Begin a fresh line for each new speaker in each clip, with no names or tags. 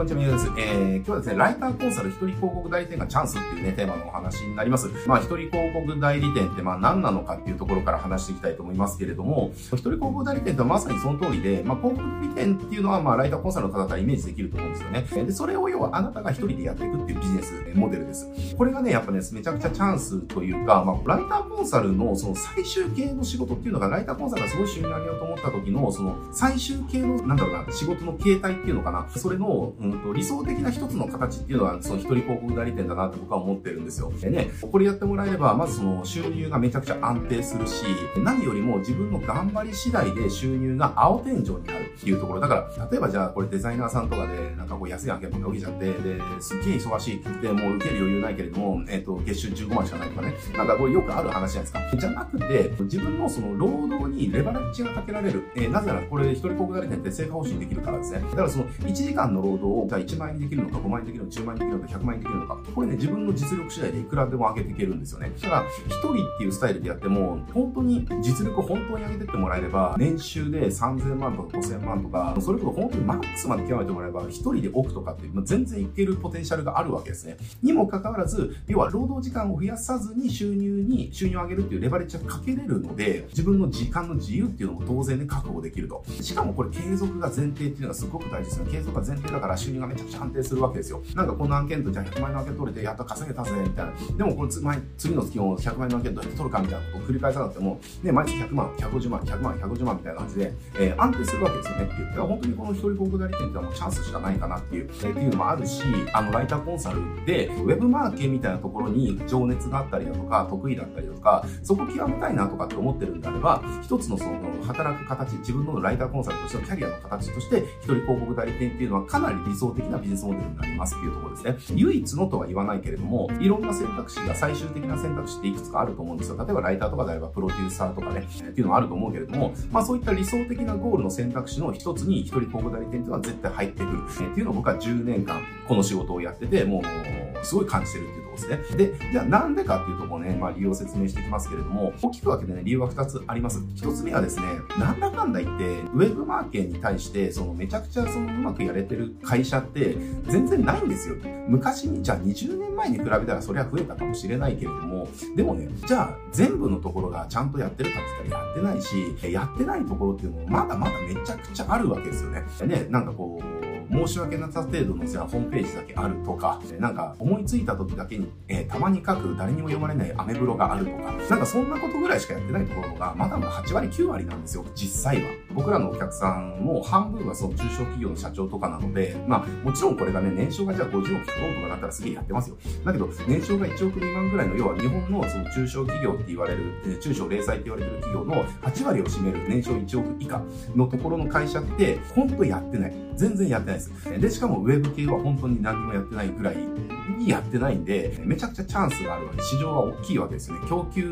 こんにちは、みゆです。えー、今日はですね、ライターコンサル一人広告代理店がチャンスっていうね、テーマのお話になります。まあ、一人広告代理店ってまあ何なのかっていうところから話していきたいと思いますけれども、一人広告代理店ってまさにその通りで、まあ、広告代理店っていうのはまあ、ライターコンサルの方からイメージできると思うんですよね。で、それを要はあなたが一人でやっていくっていうビジネスモデルです。これがね、やっぱね、めちゃくちゃチャンスというか、まあ、ライターコンサルのその最終形の仕事っていうのが、ライターコンサルがすごい収入上げようと思った時の、その最終形の、なんだろうな、仕事の形態っていうのかな、それの、うんと、理想的な一つの形っていうのは、その一人広告代理店だなって僕は思ってるんですよ。でね、これやってもらえれば、まずその収入がめちゃくちゃ安定するし、何よりも自分の頑張り次第で収入が青天井になるっていうところ。だから、例えばじゃあこれデザイナーさんとかで、なんかこう安い案件ばっか受けちゃって、で、すっげえ忙しいって言って、もう受ける余裕ないけれども、えっ、ー、と、月収15万しかないとかね。なんかこれよくある話じゃないですか。じゃなくて、自分のその労働にレバレッジがかけられる。えー、なぜならこれ一人広告代理店って成果報酬できるからですね。だからその1時間の労働を、じゃあ1万円にできるのか、5万円にできるのか、10万円にできるのか、100万円にできるのか。これね、自分の実力次第でいくらでも上げていけるんですよね。だから、1人っていうスタイルでやっても、本当に実力を本当に上げてってもらえれば、年収で3000万とか5000万とか、それこそ本当にマックスまで極めてもらえば、1人で億とかって、まあ、全然いけるポテンシャルがあるわけですね。にもかかわらず、要は労働時間を増やさずに収入に、収入を上げるっていうレバレッジがかけれるので、自分の時間の自由っていうのも当然ね、確保できると。しかもこれ継続が前提っていうのがすごく大事ですよ。継続が前提だから収入がめちゃくちゃ安定するわけですよ。なんかこの案件とじゃあ100万円の案件取れてやっと稼げたぜ、みたいな。でもこれ次の月も100万円の案件どうやって取るかみたいなことを繰り返さなくても、ね、毎月100万、150万、100万、150万みたいな感じで、えー、安定するわけですよねっていう。だから本当にこの一人広告代理店ってのはもうチャンスしかないかなっていう、えー、っていうのもあるし、あの、ライターコンサルで、ウェブマーケみたいなところに情熱があったりだとか、得意だったりだとか、そこ極めたいなとかって思ってるんであれば、一つのその、働く形、自分のライターコンサルとしてのキャリアの形として、一人広告代理店っていうのはかなり理想的なビジネスモデルになりますっていうところですね。唯一のとは言わないけれども、いろんな選択肢が最終的な選択肢っていくつかあると思うんですよ。例えばライターとかであればプロデューサーとかね、っていうのはあると思うけれども、まあそういった理想的なゴールの選択肢の一つに一人広告代理店っていうのは絶対入ってくる。っていうのを僕は10年間この仕事をやってて、もうすごい感じてるっていうところですね。で、じゃあなんでかっていうところね、まあ理由を説明していきますけれども、大きく分けてね、理由は2つあります。1つ目はですね、なんだかんだ言って、ウェブマーケに対して、そのめちゃくちゃそのうまくやれてる会社って全然ないんですよ。昔に、じゃあ20年前に比べたらそれは増えたかもしれないけれども、でもね、じゃあ全部のところがちゃんとやってるかって言ったらやってないし、やってないところっていうのもまだまだめちゃくちゃあるわけですよね。ね、なんかこう、申し訳なさ程度のじゃあホームページだけあるとか、なんか思いついた時だけに、えー、たまに書く誰にも読まれないアメブロがあるとか、なんかそんなことぐらいしかやってないところが、まだまだ8割9割なんですよ、実際は。僕らのお客さんも半分はその中小企業の社長とかなので、まあもちろんこれがね、年商がじゃあ50億100億とかなったらすげえやってますよ。だけど、年商が1億2万ぐらいの、要は日本のその中小企業って言われる、中小零細って言われてる企業の8割を占める年商1億以下のところの会社って、ほんとやってない。全然やってないです。で、しかもウェブ系は本当に何もやってないぐらいにやってないんで、めちゃくちゃチャンスがあるわけ市場は大きいわけですよね。供給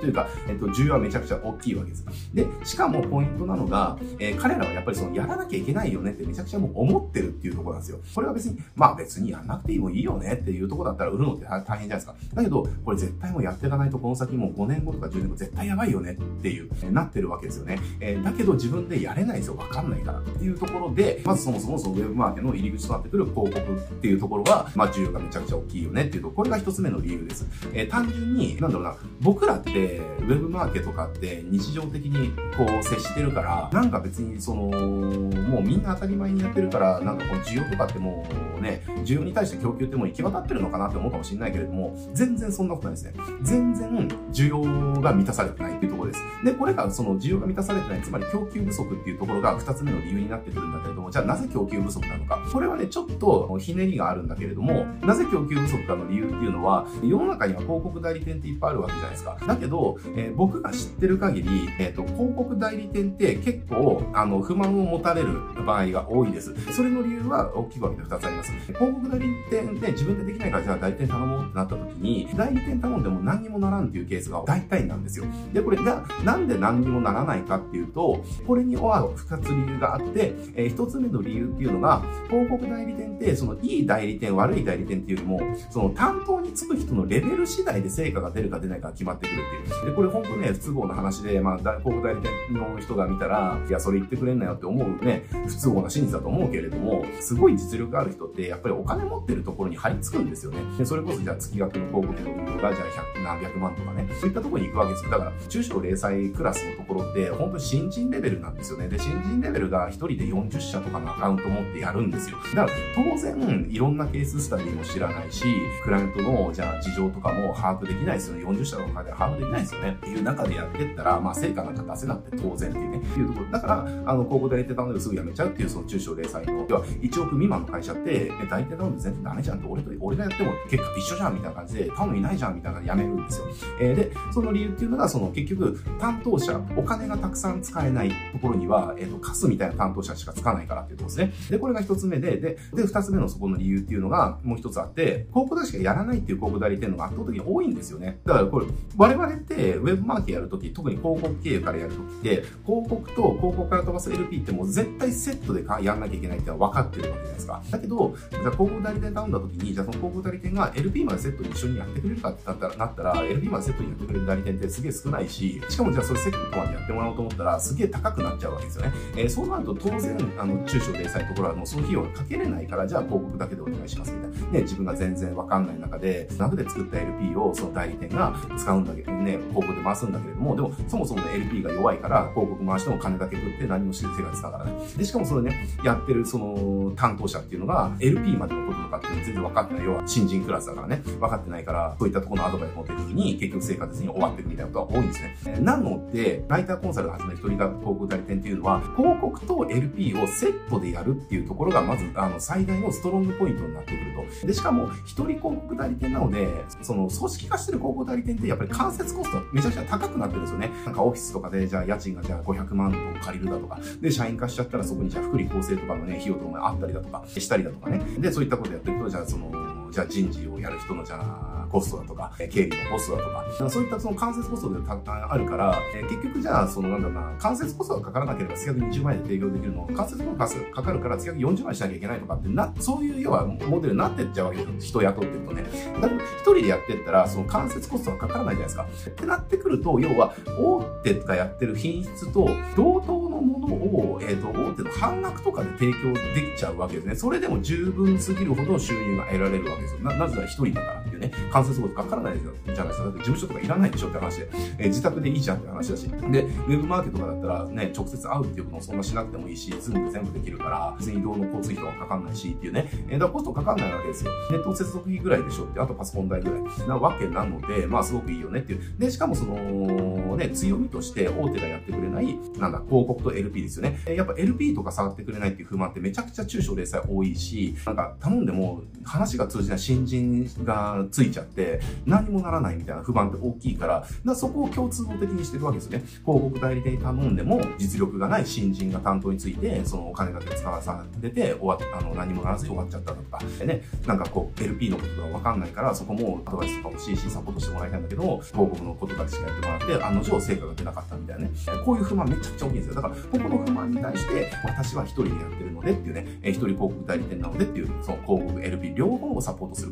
というか、えっと、需要はめちゃくちゃ大きいわけです。で、しかもポイントなのが、えー、彼らはやっぱりその、やらなきゃいけないよねってめちゃくちゃもう思ってるっていうところなんですよ。これは別に、まあ別にやんなくていいもいいよねっていうところだったら売るのって大変じゃないですか。だけど、これ絶対もうやっていかないとこの先もう5年後とか10年後絶対やばいよねっていう、えー、なってるわけですよね。えー、だけど自分でやれないですよ。わかんないからっていうところで、まずそもそもそのウェブマーケの入り口となってくる広告っていうところは、まあ需要がめちゃくちゃ大きいよねっていうと、これが一つ目の理由です。えー、単純に、なんだろうな、僕らって、ウェブマーケとかって日常的にこう接してるから、なんか別にその、もうみんな当たり前にやってるから、なんかこう需要とかってもうね、需要に対して供給ってもう行き渡ってるのかなって思うかもしれないけれども、全然そんなことないですね。全然需要が満たされてないっていうところです。で、これがその需要が満たされてない、つまり供給不足っていうところが二つ目の理由になってくるんだけれども、じゃあなぜ供給不足なのか。これはね、ちょっとひねりがあるんだけれども、なぜ供給不足かの理由っていうのは、世の中には広告代理店っていっぱいあるわけじゃないですか。だけど、えー、僕が知ってる限り、えっ、ー、と、広告代理店って結構、あの、不満を持たれる場合が多いです。それの理由は大きく分けて2つあります。広告代理店で自分でできないからじゃあ代理店頼もうってなった時に、代理店頼んでも何にもならんっていうケースが大体なんですよ。で、これが、なんで何にもならないかっていうと、これには2つ理由があって、えー、1つ目の理由っていうのが、広告代理店って、そのいい代理店、悪い代理店っていうよりも、その担当につく人のレベル次第で成果が出るか出ないか決まってくるっていう。で、これ本当ね、不都合な話で、まあ、広告代理店の人が見たら、いや、それ言ってくれんなよって思うね、不都合な真実だと思うけれども、すごい実力ある人って、やっぱりお金持ってるところに張り付くんですよね。で、それこそじゃあ月額の広告の運用が、じゃあ100何百万とかね、そういったところに行くわけですよ。だから、中小零細クラスのところって、本当新人レベルなんですよね。で、新人レベルが1人で40社とかのアカウント持ってやるんですよ。だから、当然、いろんなケーススタディも知らないし、クライアントの、じゃあ、事情とかも把握できないですよね。40社とかで把握できないですよね。っていう中でやってったら、まあ、成果なんか出せなくて当然っていうね、いうところ。だから、あの、広告代理店頼んですぐ辞めちゃうっていう、その中小零細の、要は1億未満の会社って、え、代理店頼んで全然ダメじゃんって、俺と、俺がやっても結果一緒じゃんみたいな感じで、頼むいないじゃんみたいな感じで辞めるんですよ。えー、で、その理由っていうのが、その結局、担当者、お金がたくさん使えないところには、えっ、ー、と、カスみたいな担当者しかつかないからっていうところですね。で、これが一つ目で、で、で、二つ目のそこの理由っていうのが、もう一つあって、広告代理しかやらないっていう広告代理店のが圧倒的に多いんですよね。だからこれ、我々ってウェブマーケやるとき、特に広告経由からやるときって、広広告と広告から飛ばす LP ってもう絶対セットでやんなきゃいけないっては分かってるわけじゃないですか。だけど、じゃあ広告代理店頼んだときに、じゃあその広告代理店が LP までセットに一緒にやってくれるかってなったら、なったら LP までセットにやってくれる代理店ってすげえ少ないし、しかもじゃあそれセットまでやってもらおうと思ったら、すげえ高くなっちゃうわけですよね。えー、そうなると当然、あの、中小零細ところはもうその費用がかけれないから、じゃあ広告だけでお願いしますみたいな。ね、自分が全然わかんない中で、楽で作った LP をその代理店が使うんだけどね、広告で回すんだけれども、でもそもそも、LP が弱いから、広告回しても金だけ取って何もして生活だからね。で、しかもそれね、やってるその担当者っていうのが、LP までのこととかっていうの全然分かってない。要は新人クラスだからね、分かってないから、そういったところのアドバイス持ってる時に、結局生活に終わっていくみたいなことが多いんですね。なので、ライターコンサルを始める一人が広告代理店っていうのは、広告と LP をセットでやるっていうところが、まず、あの、最大のストロングポイントになってくると。で、しかも、一人広告代理店なので、その、組織化してる広告代理店ってやっぱり間接コストめちゃくちゃ高くなってるんですよね。なんかオフィスとかで、じゃあ家賃がじゃあ500 100万と借りるだとか、で、社員化しちゃったらそこにじゃあ福利厚生とかのね、費用とかもあったりだとか、したりだとかね。で、そういったことやっていくと、じゃあその、じゃあ人事をやる人のじゃあ、コストだとか、経理のコストだとか、そういったその間接コストであるから、え結局じゃあ、そのなんだろうな、間接コストがかからなければ月額20万円で提供できるのを、間接コストがかかるから月額40万円しなきゃいけないとかってな、そういう要はモデルになってっちゃうわけですよ。人雇ってるとね。だから一人でやってったら、その間接コストがかからないじゃないですか。ってなってくると、要は、大手がやってる品質と同等ものを、え、ー、と、大手の半額とかで提供できちゃうわけですね。それでも十分すぎるほど収入が得られるわけですよ。な、なぜなら一人だからね、間接コストかからないじゃないですか。だって事務所とかいらないでしょって話で、えー、自宅でいいじゃんって話だし。で、ウェブマーケットとかだったらね、直接会うっていうこともそんなしなくてもいいし、ズームで全部できるから、別に移動の交通費とかかかんないしっていうね、えー、だからコストかかんないわけですよ。ネット接続費ぐらいでしょって、あとパソコン代ぐらいなわけなので、まあすごくいいよねっていう。で、しかもその、ね、強みとして大手がやってくれない、なんだ、広告と LP ですよね。やっぱ LP とか触ってくれないっていう不満ってめちゃくちゃ中小零細多いし、なんか頼んでも話が通じない新人がついちゃって、何もならないみたいな不満って大きいから、からそこを共通的にしてるわけですね。広告代理店に頼んでも、実力がない新人が担当について、そのお金だけ使わされて、終わ、あの、何もならずに終わっちゃったとか、でね、なんかこう、LP のことがわかんないから、そこもアドバイスとかも CC サポートしてもらいたいんだけど、広告のことだけしかやってもらって、案の定成果が出なかったみたいなね。こういう不満めちゃくちゃ大きいんですよ。だから、ここの不満に対して、私は一人でやってるのでっていうね、一人広告代理店なのでっていう、その広告 LP 両方をサポートする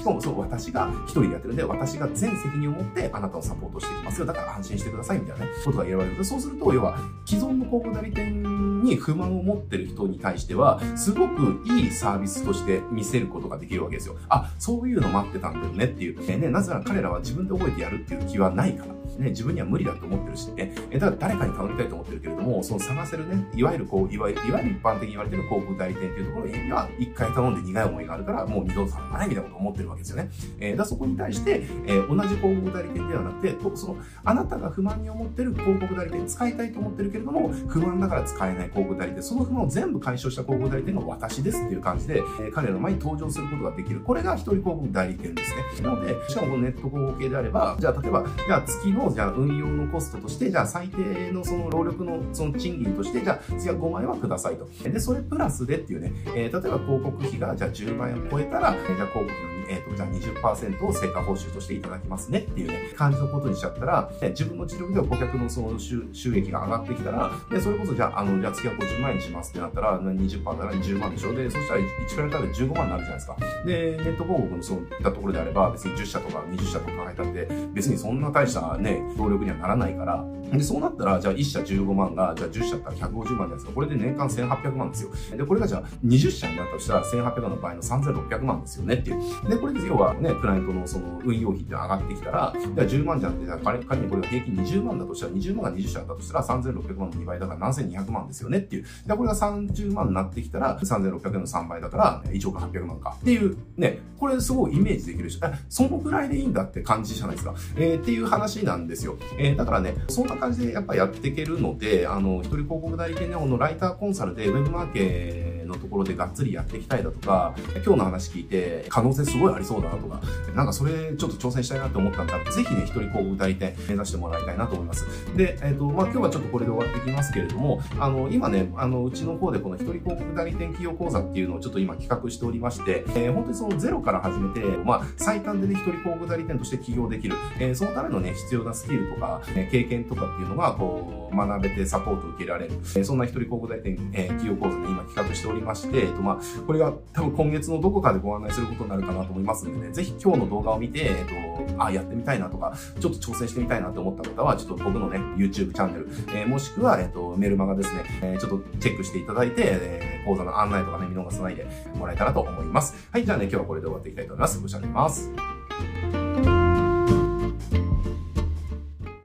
しかもそう、私が一人でやってるんで、私が全責任を持ってあなたをサポートしていきますよ。だから安心してくださいみたいなね、ことが言われる。そうすると、要は、既存の広告代理店に不満を持ってる人に対しては、すごくいいサービスとして見せることができるわけですよ。あ、そういうの待ってたんだよねっていう。ね、なぜなら彼らは自分で覚えてやるっていう気はないから。ね、自分には無理だと思ってるしね。え、だから誰かに頼みたいと思ってるけれども、その探せるね、いわゆるこう、いわゆる、いわゆる一般的に言われてる広告代理店っていうところには、一回頼んで苦い思いがあるから、もう二度と頼まないみたいなことを思ってるわけですよね。えー、だそこに対して、えー、同じ広告代理店ではなくて、その、あなたが不満に思ってる広告代理店使いたいと思ってるけれども、不満だから使えない広告代理店、その不満を全部解消した広告代理店が私ですっていう感じで、え、彼らの前に登場することができる。これが一人広告代理店ですね。なので、しかもネット広告系であれば、じゃあ例えば、じゃあ月の、じゃあ運用のコストとして、じゃあ最低のその労力のその賃金として、じゃあ次は5万円はくださいと。で、それプラスでっていうね、えー、例えば広告費がじゃあ10万円を超えたら、じゃあ広告費のえっ、ー、と、じゃあ20%を成果報酬としていただきますねっていうね、感じのことにしちゃったら、ね、自分の実力では顧客のその収収益が上がってきたら、で、それこそじゃあ、あの、じゃあ月は50万円にしますってなったら、20%だから10万でしょ。で、そしたら1からたら15万になるじゃないですか。で、ネット広告のそういったところであれば、別に10社とか20社とか書いたって、別にそんな大したね、協力にはならないから、で、そうなったら、じゃあ1社15万が、じゃあ10社だったら150万じゃないですか。これで年間1800万ですよ。で、これがじゃあ20社になったとしたら1800万の場合の3600万ですよねっていう。で、これで要はね、クライアントのその運用費って上がってきたら、じゃあ10万じゃなくて、仮にこれが平均20万だとしたら、20万が20社だとしたら3600万の2倍だから7200万ですよねっていう。で、これが30万になってきたら、3600円の3倍だから、1億800万か。っていう、ね、これすごいイメージできるし、そのぐらいでいいんだって感じじゃないですか。えー、っていう話なんですよ。えー、だからね、そんな感じでやっぱやっていけるので、あの、一人広告代理店のライターコンサルでウェブマーケーのところでがっつりやっていきたいだとか、今日の話聞いて可能性すごいありそうだなとか、なんかそれちょっと挑戦したいなって思ったんだ、ぜひね、一人広告代理店目指してもらいたいなと思います。で、えっ、ー、と、まあ、今日はちょっとこれで終わってきますけれども、あの、今ね、あの、うちの方でこの一人広告代理店企業講座っていうのをちょっと今企画しておりまして、えー、本当にそのゼロから始めて、まあ、最短でね、一人広告代理店として起業できる、えー、そのためのね、必要なスキルとか、え経験とかっていうのが、こう、学べてサポート受けられる、えそんな一人広告代理店、え企業講座で今企画しております。りまして、えっと、まあ、これが多分今月のどこかでご案内することになるかなと思いますんでね、ぜひ今日の動画を見て、えっと、あ、やってみたいなとか、ちょっと挑戦してみたいなと思った方は、ちょっと僕のね、YouTube チャンネル、えー、もしくは、えっと、メルマガですね、えー、ちょっとチェックしていただいて、えー、講座の案内とかね、見逃さないでもらえたらと思います。はい、じゃあね、今日はこれで終わっていきたいと思います。ご視聴ありがとうございます。